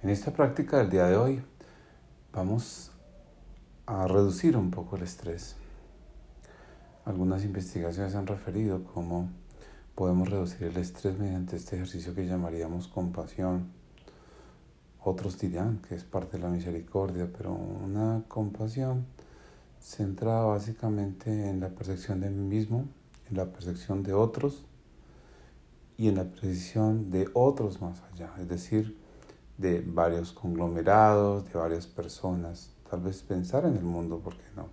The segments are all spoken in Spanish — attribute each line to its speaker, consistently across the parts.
Speaker 1: En esta práctica del día de hoy vamos a reducir un poco el estrés. Algunas investigaciones han referido cómo podemos reducir el estrés mediante este ejercicio que llamaríamos compasión. Otros dirán que es parte de la misericordia, pero una compasión centrada básicamente en la percepción de mí mismo, en la percepción de otros y en la percepción de otros más allá, es decir, de varios conglomerados, de varias personas, tal vez pensar en el mundo, ¿por qué no?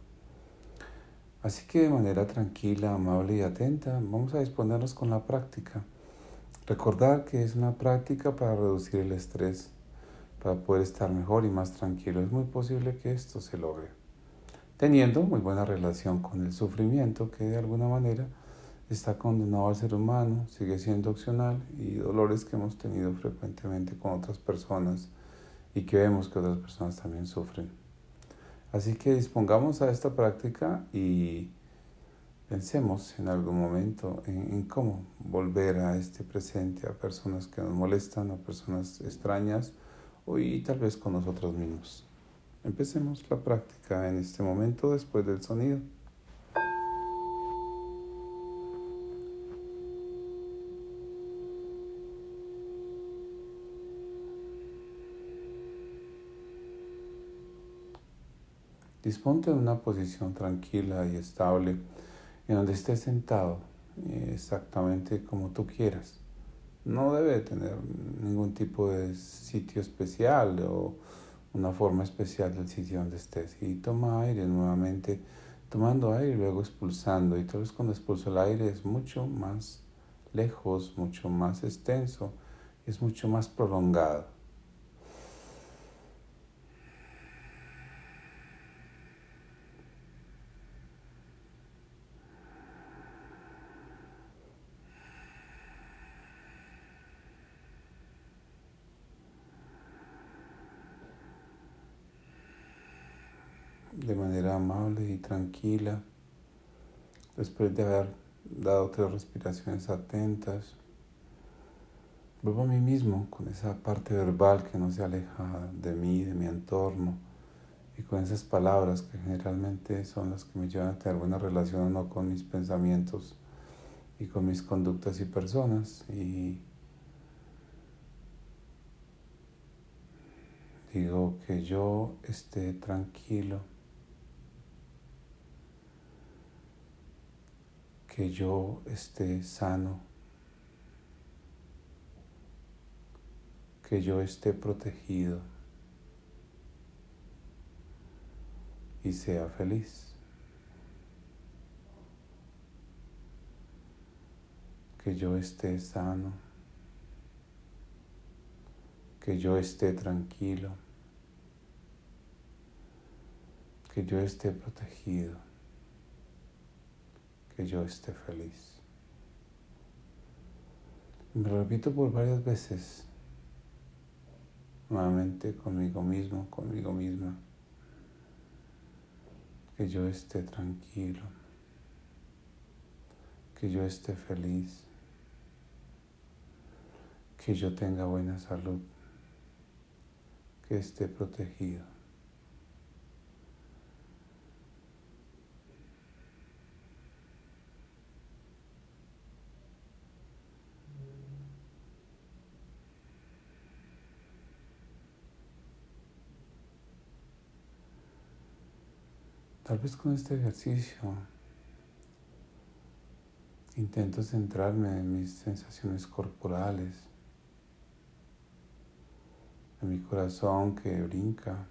Speaker 1: Así que de manera tranquila, amable y atenta, vamos a disponernos con la práctica. Recordar que es una práctica para reducir el estrés, para poder estar mejor y más tranquilo. Es muy posible que esto se logre, teniendo muy buena relación con el sufrimiento que de alguna manera está condenado al ser humano, sigue siendo opcional y dolores que hemos tenido frecuentemente con otras personas y que vemos que otras personas también sufren. Así que dispongamos a esta práctica y pensemos en algún momento en, cómo volver a este presente a personas que nos molestan, a personas extrañas y tal vez con nosotros mismos. Empecemos la práctica en este momento después del sonido. Disponte en una posición tranquila y estable en donde estés sentado exactamente como tú quieras. No debe tener ningún tipo de sitio especial o una forma especial del sitio donde estés. Y toma aire nuevamente, tomando aire y luego expulsando. Y tal vez cuando expulso el aire es mucho más lejos, mucho más extenso, es mucho más prolongado. De manera amable y tranquila, después de haber dado tres respiraciones atentas. Vuelvo a mí mismo con esa parte verbal que no se aleja de mí, de mi entorno, y con esas palabras que generalmente son las que me llevan a tener buena relación o no con mis pensamientos y con mis conductas y personas. Y digo que yo esté tranquilo que yo esté sano, que yo esté protegido y sea feliz. Que yo esté sano, que yo esté tranquilo, que yo esté protegido que yo esté feliz. Me repito por varias veces, nuevamente conmigo mismo, conmigo misma, que yo esté tranquilo, que yo esté feliz, que yo tenga buena salud, que esté protegido. Tal vez con este ejercicio intento centrarme en mis sensaciones corporales, en mi corazón que brinca,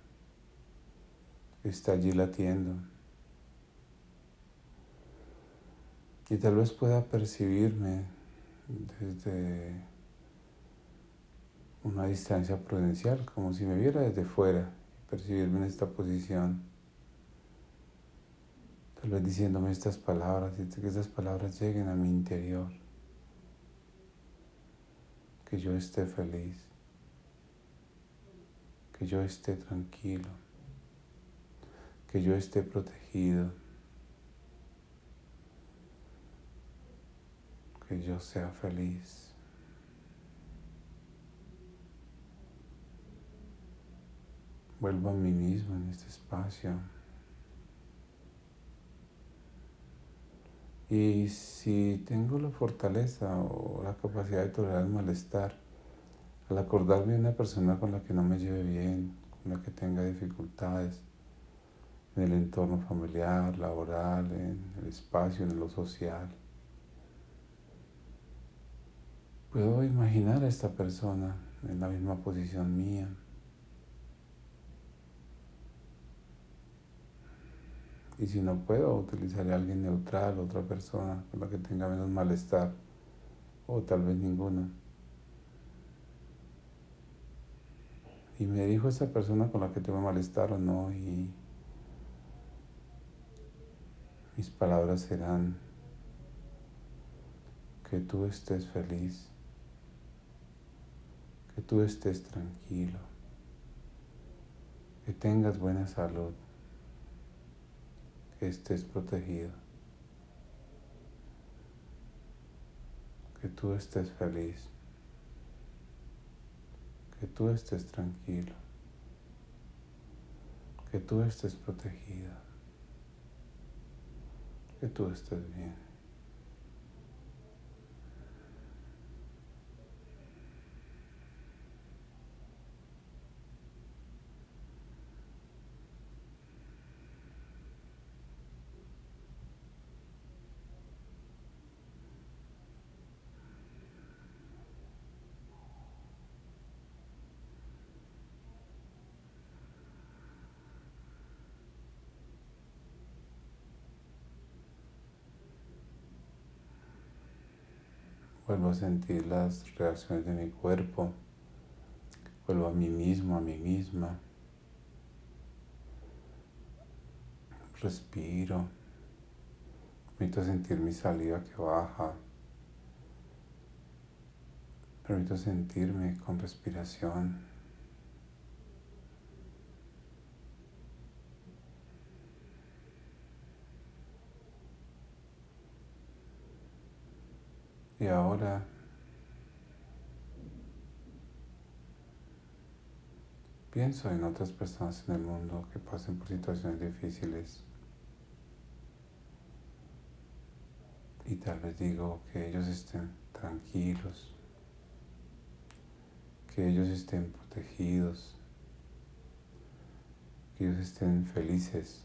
Speaker 1: está allí latiendo. Y tal vez pueda percibirme desde una distancia prudencial, como si me viera desde fuera, percibirme en esta posición Tal diciéndome estas palabras que estas palabras lleguen a mi interior. Que yo esté feliz. Que yo esté tranquilo. Que yo esté protegido. Que yo sea feliz. Vuelvo a mí mismo en este espacio. Y si tengo la fortaleza o la capacidad de tolerar el malestar, al acordarme de una persona con la que no me lleve bien, con la que tenga dificultades, en el entorno familiar, laboral, en el espacio, en lo social, puedo imaginar a esta persona en la misma posición mía. Y si no puedo, utilizaré a alguien neutral, otra persona con la que tenga menos malestar, o tal vez ninguna. Y me dijo esa persona con la que tengo malestar o no, y mis palabras serán que tú estés feliz, que tú estés tranquilo, que tengas buena salud que estés protegido, que tú estés feliz, que tú estés tranquilo, que tú estés protegido, que tú estés bien. Vuelvo a sentir las reacciones de mi cuerpo. Vuelvo a mí mismo, a mí misma. Respiro. Permito sentir mi saliva que baja. Permito sentirme con respiración. Y ahora pienso en otras personas en el mundo que pasen por situaciones difíciles. Y tal vez digo que ellos estén tranquilos, que ellos estén protegidos, que ellos estén felices,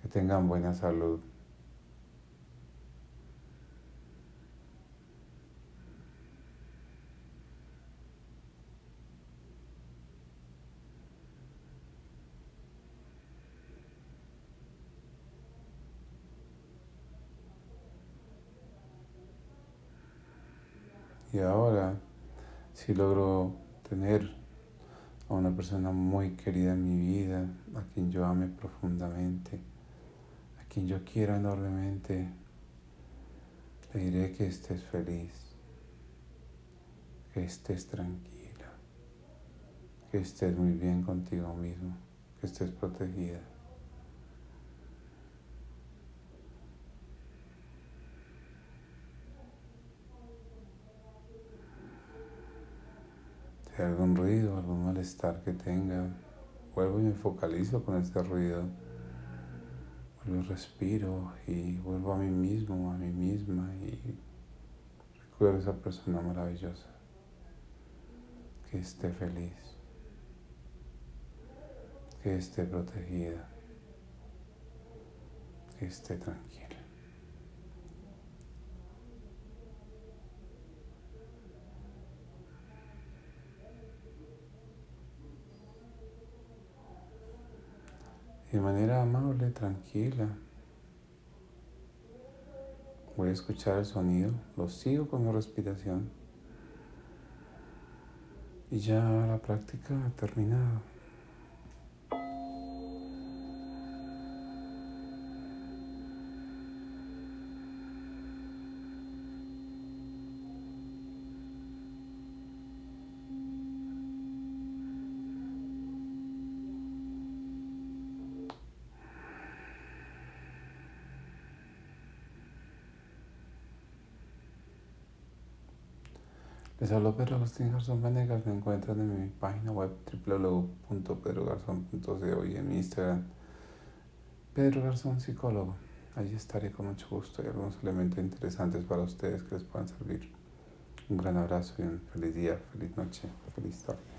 Speaker 1: que tengan buena salud. Y ahora, si logro tener a una persona muy querida en mi vida, a quien yo ame profundamente, a quien yo quiera enormemente, le diré que estés feliz, que estés tranquila, que estés muy bien contigo mismo, que estés protegida. Algún ruido, algún malestar que tenga, vuelvo y me focalizo con este ruido. Vuelvo y respiro y vuelvo a mí mismo, a mí misma y recuerdo a esa persona maravillosa. Que esté feliz, que esté protegida, que esté tranquila. De manera amable, tranquila. Voy a escuchar el sonido, lo sigo con la respiración y ya la práctica ha terminado. Les hablo Pedro Agustín Garzón Vanegas. Me encuentran en mi página web www.pedrogarzón.co y en mi Instagram Pedro Garzón Psicólogo. Allí estaré con mucho gusto y algunos elementos interesantes para ustedes que les puedan servir. Un gran abrazo y un feliz día, feliz noche, feliz tarde.